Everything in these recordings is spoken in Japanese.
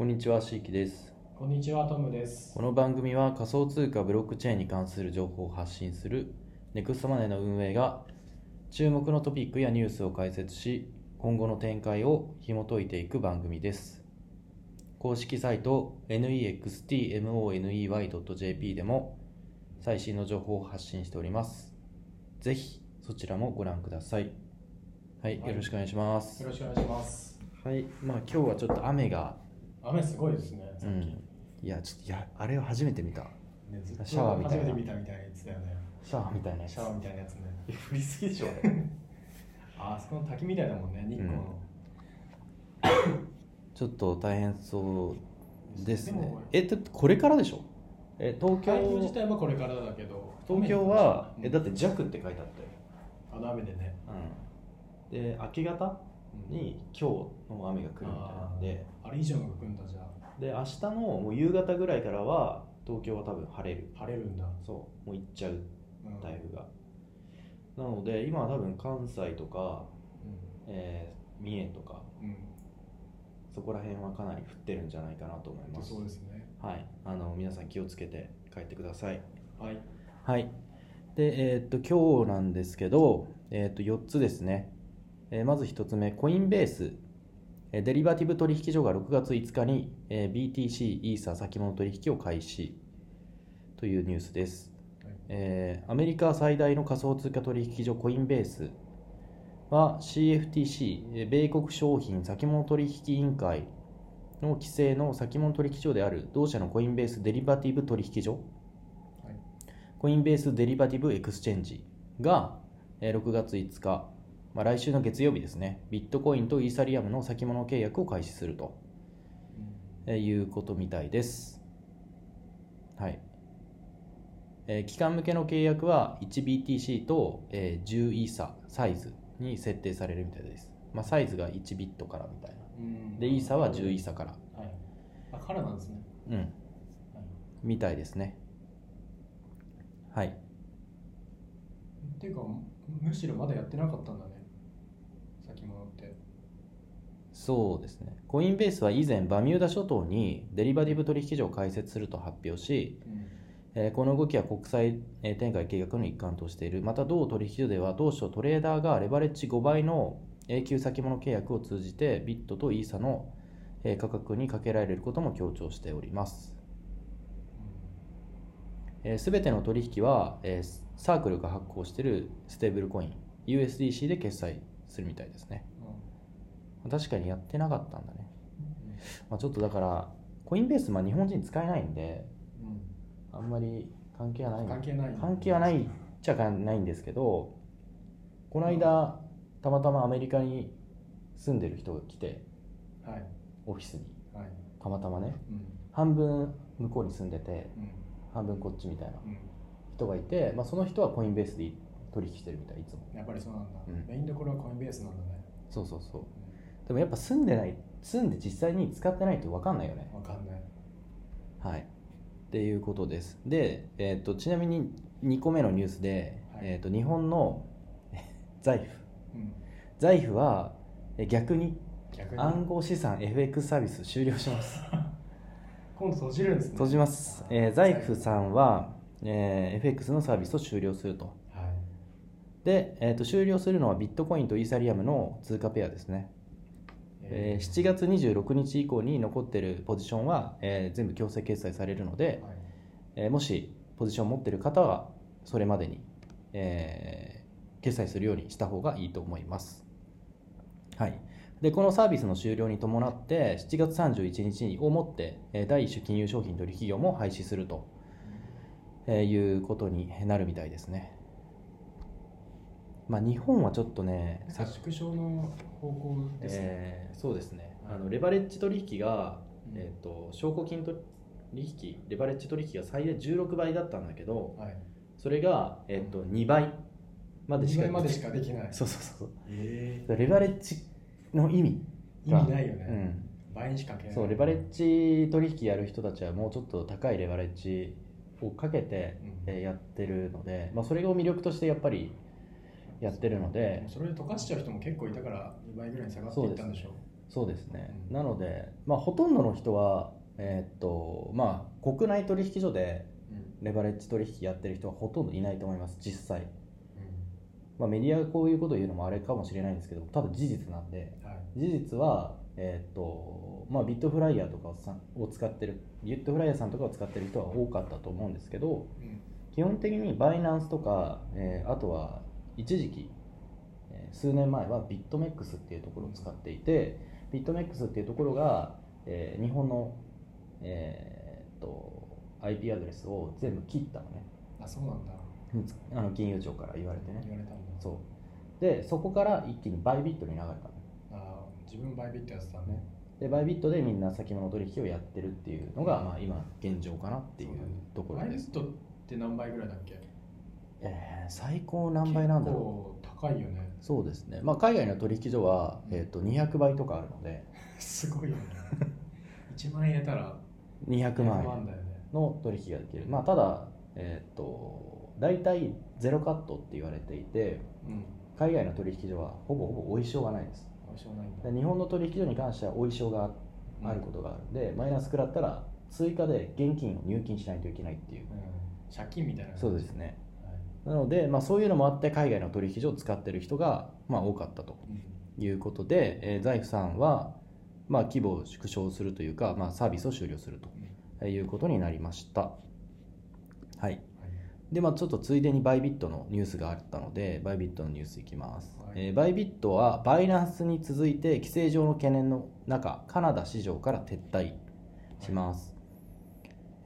こんにちは、しいきです。こんにちは、トムです。この番組は仮想通貨ブロックチェーンに関する情報を発信するネクストマネーの運営が注目のトピックやニュースを解説し、今後の展開を紐解いていく番組です。公式サイト nextmoney.jp でも最新の情報を発信しております。ぜひそちらもご覧ください。はい、はいよろしくお願いしますよ。ろしくお願いします。はい、まあ今日はちょっと雨が、雨すごいですね、さっき。うん、いや、ちょっといや、あれを初めて見た。ねシャワーみたいな初めて見たみたいなやつだよね。シャワーみたいなやつシャワーみたいなやつね。降りすぎでしょあ あそこの滝みたいだもんね、日光の。ちょっと大変そうですねえだってこれからでしょ？え東京台風自体はこれからだけど、東京は雨えだって弱って書いてあったよ、あの雨でね。うん、で明け方？に今日の雨が来るみたいなんであれ以上のが来るんだ、じゃあ。で明日のもう夕方ぐらいからは東京は多分晴れる晴れるんだ。そうもう行っちゃううん台風が、なので今は多分関西とか、えー三重とかうん。うん。そこら辺はかなり降ってるんじゃないかなと思いますそうですね。はい、あの皆さん気をつけて帰ってください。はい。はい。で、えーっと今日なんですけど、えーっと4つですね。えーまず1つ目、コインベース。えーデリバティブ取引所が6月5日に、えー BTC、イーサ先物取引を開始。というニュースです。はい。えーアメリカ最大の仮想通貨取引所コインベース。は CFTC、えー米国商品先物取引委員会の規制の先物取引所である同社のコインベースデリバティブ取引所、はい。コインベースデリバティブエクスチェンジがえー6月5日、まあ、来週の月曜日ですね、ビットコインとイーサリアムの先物契約を開始するとえーいうことみたいです。はい。えー期間向けの契約は 1BTC と、えー10イーササイズに設定されるみたいです。まあ、サイズが1ビットからみたいな。うんで、イーサは10イーサから。はい。あ、からなんですね。うん。はいみたいですね。はい。っていうかむむしろまだやってなかったんだね先物ってそうですね。コインベースは以前、バミューダ諸島にデリバティブ取引所を開設すると発表し、えーこの動きは国際えー展開計画の一環としている。また、同取引所では当初トレーダーがレバレッジ5倍の永久先物契約を通じてビットとイーサのえー価格にかけられることも強調しております。すべての取引は、えーサークルが発行しているステーブルコイン USDC で決済するみたいですね。確かにやってなかったんだね。まあ、ちょっとだから、コインベース、まあ、日本人使えないんで、あんまり関係はない。関係ない。関係はないっちゃないんですけどこの間たまたまアメリカに住んでる人が来てはい。オフィスに。はい。たまたまね。うん。半分向こうに住んでてうん。半分こっちみたいなうん。人がいて、まあ、その人はコインベースで取引してるみたいいつも。やっぱりそうなんだ、うん。メインどころはコインベースなんだね。そうそうそう。でもやっぱ住んでない住んで実際に使ってないと分かんないよね。わかんない。はい。っていうことです。で、えー、とちなみに2個目のニュースで、はい。えー、と日本の 財布。うん。財布はえ逆に暗号資産 FX サービス終了します。今度閉じるんですね。閉じます、えー、財布。さんは、えー FX のサービスを終了すると。はいで、えー、と終了するのはビットコインとイーサリアムの通貨ペアですね、えー7月26日以降に残っているポジションは、えー全部強制決済されるので、はいえーもしポジションを持っている方はそれまでに、えー決済するようにした方がいいと思います。はい、でこのサービスの終了に伴って7月31日をもってえー第一種金融商品取引業も廃止するとえーいうことになるみたいですね。まあ、日本はちょっとね、さ縮小の方向ですね、えーそうですね。あのレバレッジ取引が、えー、と証拠金取引レバレッジ取引が最大16倍だったんだけどはい。それが、えー、と2倍までしか2倍までしかできない。そうそうそうえそう。レバレッジの意味意味ないよね、うん、倍にしかけそうレバレッジ取引やる人たちはもうちょっと高いレバレッジをかけて、やってるので、まあ、それを魅力としてやっぱりやってるので。それで溶かしちゃう人も結構いたから2倍ぐらいに下がっていったんでしょそうです。ね、うん。なので、まあ、ほとんどの人は、えーっとまあ、国内取引所でうん。レバレッジ取引やってる人はほとんどいないと思います。実際、うまあ、メディアがこういうことを言うのもあれかもしれないんですけどただ事実なんで。んはい。事実は、えーっとまあ、ビットフライヤーとかを使ってるビットフライヤーさんとかを使ってる人は多かったと思うんですけどうん。基本的にバイナンスとか、えーあとは一時期、えー数年前はビットメックスっていうところを使っていてビットメックスっていうところが、えー日本の、えーっと IP アドレスを全部切ったのね。あそうなんだ。あの金融庁から言われてね。言われたんだ。そう。でそこから一気にバイビットに流れたの。あー自分バイビットやってたねでバイビットでみんな先物取引をやってるっていうのが、まあ、今現状かなっていうところです。バイビットって何倍ぐらいだっけ？えー最高何倍なんだろう。結構高いよね。そうですね、まあ、海外の取引所は、えー、と200倍とかあるので。すごいよね。1万円入れたら200 100万円の取引ができる、まあ、ただ、えー、と大体ゼロカットって言われていてうん。海外の取引所はほぼほぼお衣装がないです。どうしようもない日本の取引所に関してはお衣装があることがあるんで、マイナス食らったら追加で現金を入金しないといけないっていう。うん。借金みたいなそうですね。はいなので、まあ、そういうのもあって海外の取引所を使ってる人が、まあ、多かったとうんいうことで、えー、財布さんは、まあ、規模を縮小するというか、まあ、サービスを終了するということになりました。はい。はいで、まあ、ちょっとついでにバイビットのニュースがあったので、バイビットのニュースいきます。はいえーバイビットはバイナンスに続いて規制上の懸念の中、カナダ市場から撤退します。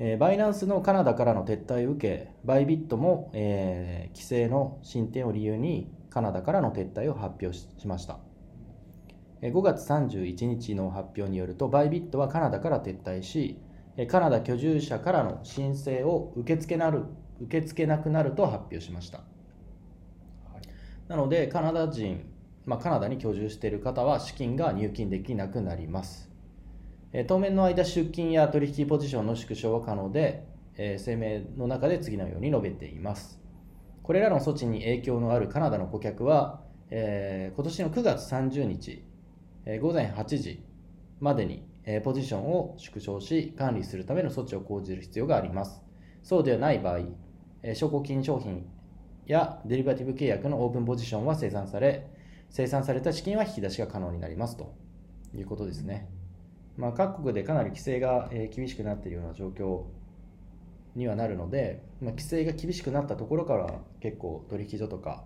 えーバイナンスのカナダからの撤退を受け、バイビットも、えー規制の進展を理由にカナダからの撤退を発表ししました。えー5月31日の発表によると、バイビットはカナダから撤退し、えーカナダ居住者からの申請を受け付けなる受け付けなくなると発表しました。はいなので、カナダ人、まあ、カナダに居住している方は資金が入金できなくなります。当面の間、出金や取引ポジションの縮小は可能で、え声明の中で次のように述べています。これらの措置に影響のあるカナダの顧客は、えー今年の9月30日、え午前8時までに、えポジションを縮小し、管理するための措置を講じる必要があります。そうではない場合、え証拠金商品やデリバティブ契約のオープンポジションは生産され、生産された資金は引き出しが可能になりますということですね。まあ、各国でかなり規制がえー厳しくなっているような状況にはなるので、まあ、規制が厳しくなったところから結構取引所とか、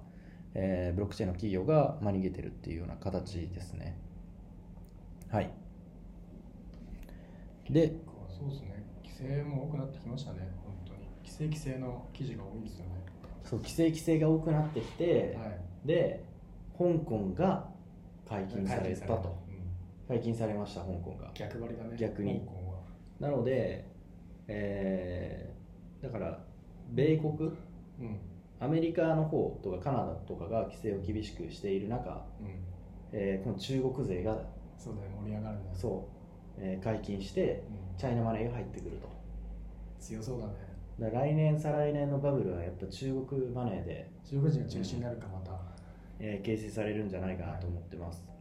えーブロックチェーンの企業がまあ逃げてるっていうような形ですね。はい。で、そうですね規制も多くなってきましたね本当に規制規制の記事が多いですよねそう規制規制が多くなってきて、はいで、香港が解禁されたと。うん解禁されました、香港が。逆張りだね。逆に。なので、えーだから、米国、うん。アメリカの方とかカナダとかが規制を厳しくしている中、うん。えーこの中国勢がそうだよ盛り上がるね。そう、えー解禁してうん。チャイナマネーが入ってくると。強そうだね。だ来年再来年のバブルはやっぱ中国マネーで、中国人が中心になるかまた。えー形成されるんじゃないかなと思ってます。はい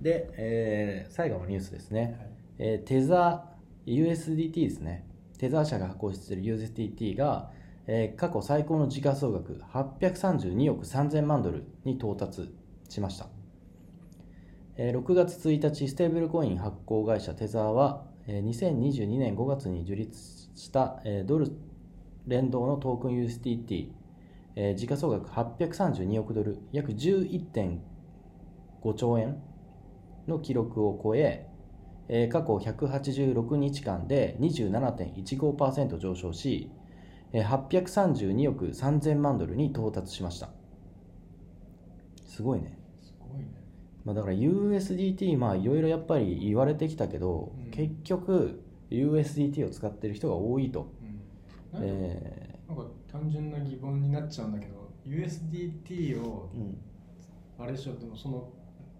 で、えー最後のニュースですね、はい。えーテザー USDT ですね。テザー社が発行している USDT が、えー過去最高の時価総額832億3000万ドルに到達しました、えー6月1日ステーブルコイン発行会社テザーは、えー2022年5月に樹立した、えードル連動のトークン USDT、えー時価総額832億ドル約11.5兆円の記録を超ええー過去186日間で27.15%上昇し、えー832億3000万ドルに到達しました。すごいね、すごいね。まあ、だから USDT まあいろいろやっぱり言われてきたけど、うん。結局 USDT を使ってる人が多いと、うん。なえなんか単純な疑問になっちゃうんだけど USDT をーうん、あれでしょでもその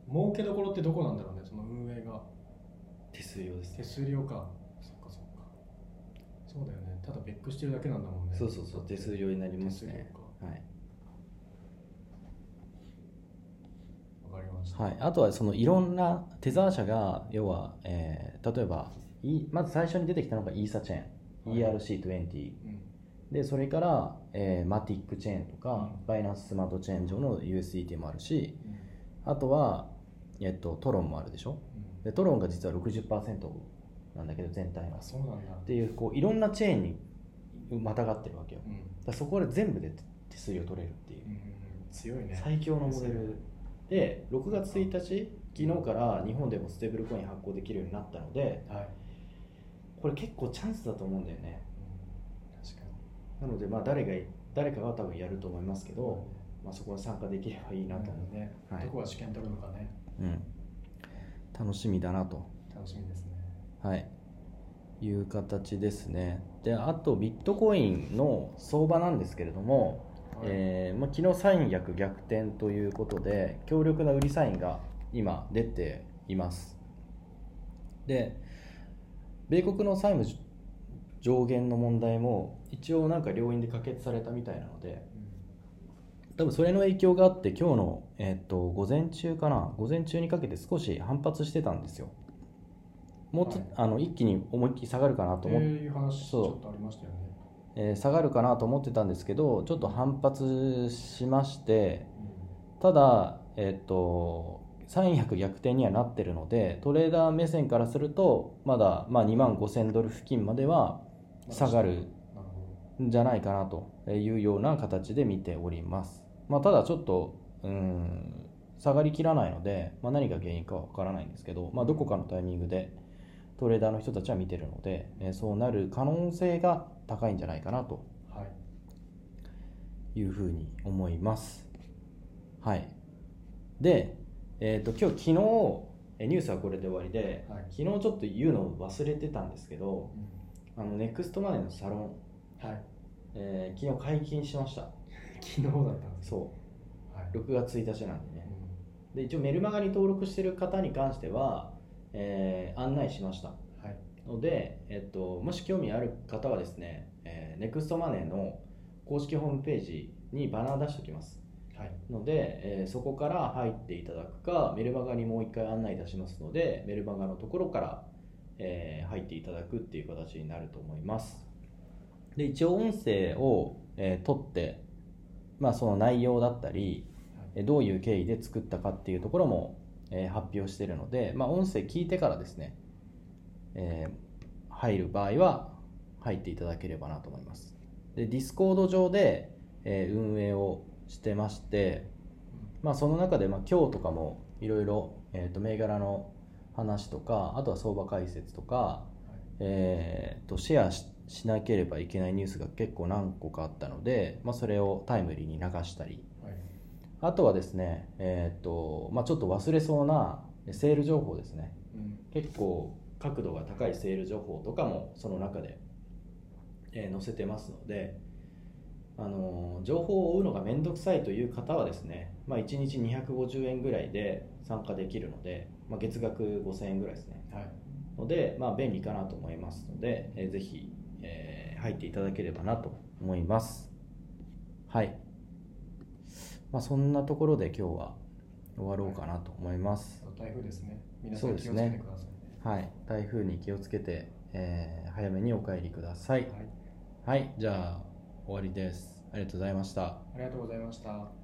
儲けどころってどこなんだろうねその運営が。手数料です手数料か。そっかそっか。そうだよね。ただベックしてるだけなんだもんね。そうそうそう手数料になりますね。はい。わかりました。はい、あとはそのいろんなテザー社が要は、えー例えばいまず最初に出てきたのがイーサチェーン、はい。ERC20 うん。でそれから、えーマティックチェーンとか、うん。バイナンススマートチェーン上の USDT もあるしうん。あとは、えっと、トロンもあるでしょ？うんでトロンが実は60%なんだけど全体のあそうなんだ。っていうこういろんなチェーンにまたがってるわけよ。うん。だそこで全部で手数料取れるっていう。うん強いね。最強のモデルで6月1日昨日から日本でもステーブルコイン発行できるようになったのではい。これ結構チャンスだと思うんだよね。うん確かなのでまあ誰が誰かが多分やると思いますけど、まあ、そこに参加できればいいになと思ね。はい。どこが試験取るのかねう、うん、楽しみだなと。楽しみですね。はい。いう形ですね。であとビットコインの相場なんですけれども、はい。えーまあ、昨日三役逆転ということで強力な売りサインが今出ています。で米国の債務上限の問題も一応なんか両院で可決されたみたいなので多分それの影響があって今日の、えっと午前中かな。午前中にかけて少し反発してたんですよ。もうはい。あの一気に思いっきり下がるかなと思っという話ちそうょっとありましたよね。えー下がるかなと思ってたんですけどちょっと反発しましてただ、えっと三役逆転にはなってるのでトレーダー目線からするとまだ、まあ、2万5000ドル付近までは下がるんじゃないかなというような形で見ております、まあ、ただちょっとうん下がりきらないので、まあ、何が原因かは分からないんですけど、まあ、どこかのタイミングでトレーダーの人たちは見てるので、えーそうなる可能性が高いんじゃないかなとどはいいうふうに思います。はい。で、えっ、と、今日、昨日、えニュースはこれで終わりで、はい昨日ちょっと言うのを忘れてたんですけど、うんあの、ネクストマネーのサロン、はいえー昨日解禁しました。昨日だったんです。そはい、う、6月1日なんでね。うで、一応メルマガに登録してる方に関しては、えー案内しました。んはい。ので、えっと、もし興味ある方はですね、えー、ネクストマネーの公式ホームページにバナー出しておきます。はい。ので、えーそこから入っていただくかメルマガにもう一回案内いたしますのでメルマガのところから、えー入っていただくっていう形になると思います。で一応音声を、えー取って、まあ、その内容だったりえーどういう経緯で作ったかっていうところも、えー発表しているので、まあ、音声聞いてからですね、えー入る場合は入っていただければなと思います。で Discord 上で、えー運営をしてまして、まあ、その中で、まあ、今日とかもいろいろえーと銘柄の話とかあとは相場解説とか、えーとシェアししなければいけないニュースが結構何個かあったので、まあ、それをタイムリーに流したり。はい。あとはですね、えーとまあ、ちょっと忘れそうなセール情報ですね。うん。結構角度が高いセール情報とかもその中で、えー載せてますので、あのー情報を追うのが面倒くさいという方はですね、まあ、1日250円ぐらいで参加できるので、まあ、月額5000円ぐらいですね。はい。ので、まあ、便利かなと思いますので、えーぜひ、えー入っていただければなと思います。はい、まあ、そんなところで今日は終わろうかなと思います、台風ですね。皆さん気をつけてねくださいね。はい、台風に気をつけて、えー早めにお帰りください。はい。はい、じゃあ終わりです。ありがとうございました。ありがとうございました